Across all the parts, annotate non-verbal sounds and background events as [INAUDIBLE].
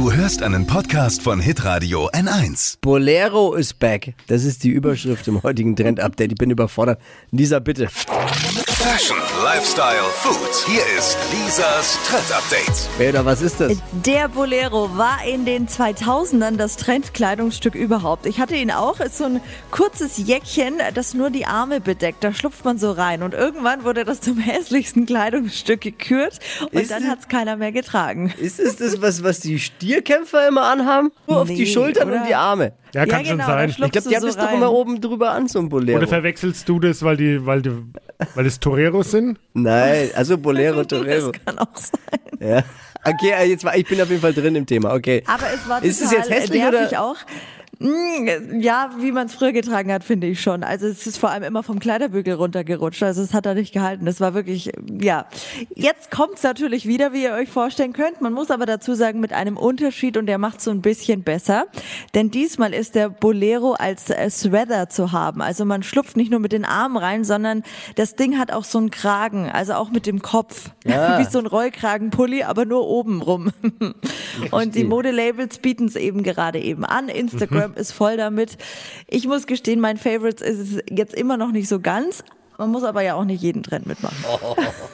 Du hörst einen Podcast von Hitradio N1. Bolero is back. Das ist die Überschrift im heutigen Trend-Update. Ich bin überfordert. Lisa, bitte. Fashion, Lifestyle, Food. Hier ist Lisas Trend Update. Oder was ist das? Der Bolero war in den 2000ern das Trendkleidungsstück überhaupt. Ich hatte ihn auch. Ist so ein kurzes Jäckchen, das nur die Arme bedeckt. Da schlupft man so rein. Und irgendwann wurde das zum [LAUGHS] hässlichsten Kleidungsstück gekürt. Und Ist dann hat es keiner mehr getragen. Ist es das, was, was die Stierkämpfer immer anhaben? Nur auf die Nee, Schultern oder? und die Arme. Ja, kann ja, schon genau, da sein. Ich glaube, die haben so das doch immer oben drüber an, so ein Bolero. Oder verwechselst du das, weil die, weil die, weil es Toreros sind? Nein, also Bolero, Torero. [LAUGHS] Das kann auch sein. Ja. Okay, jetzt war, ich bin auf jeden Fall drin im Thema, okay. Aber es war Ist es total jetzt hässlich oder- auch. Mm, Ja, wie man es früher getragen hat, finde ich schon. Also es ist vor allem immer vom Kleiderbügel runtergerutscht. Also es hat da nicht gehalten. Das war wirklich, ja. Jetzt kommt es natürlich wieder, wie ihr euch vorstellen könnt. Man muss aber dazu sagen, mit einem Unterschied und der macht so ein bisschen besser. Denn diesmal ist der Bolero als äh, Sweater zu haben. Also man schlupft nicht nur mit den Armen rein, sondern das Ding hat auch so einen Kragen, also auch mit dem Kopf. Ja. [LAUGHS] wie so ein Rollkragenpulli, aber nur oben rum. [LAUGHS] Und die Modelabels bieten es eben gerade eben an. Instagram ist voll damit. Ich muss gestehen, mein Favorites ist es jetzt immer noch nicht so ganz. Man muss aber ja auch nicht jeden Trend mitmachen.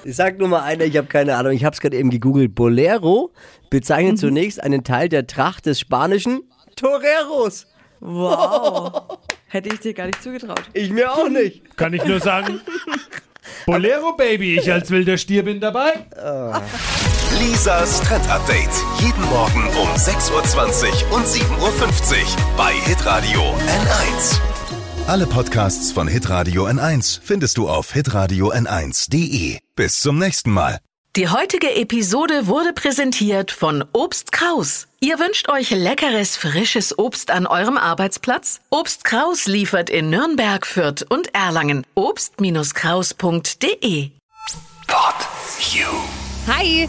Ich [LAUGHS] sag nur mal einer, ich habe keine Ahnung, ich habe es gerade eben gegoogelt. Bolero bezeichnet Mhm. zunächst einen Teil der Tracht des spanischen Toreros. Wow. [LAUGHS] Hätte ich dir gar nicht zugetraut. Ich mir auch nicht. Kann ich nur sagen. [LAUGHS] Bolero Baby, ich als wilder Stier bin dabei. Lisas Trend Update. Jeden Morgen um 6.20 Uhr und 7.50 Uhr bei Hitradio N1. Alle Podcasts von Hitradio N1 findest du auf hitradio n1.de. Bis zum nächsten Mal. Die heutige Episode wurde präsentiert von Obst Kraus. Ihr wünscht euch leckeres, frisches Obst an eurem Arbeitsplatz? Obst Kraus liefert in Nürnberg, Fürth und Erlangen. Obst-Kraus.de Pod You. Hi!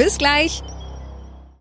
Bis gleich.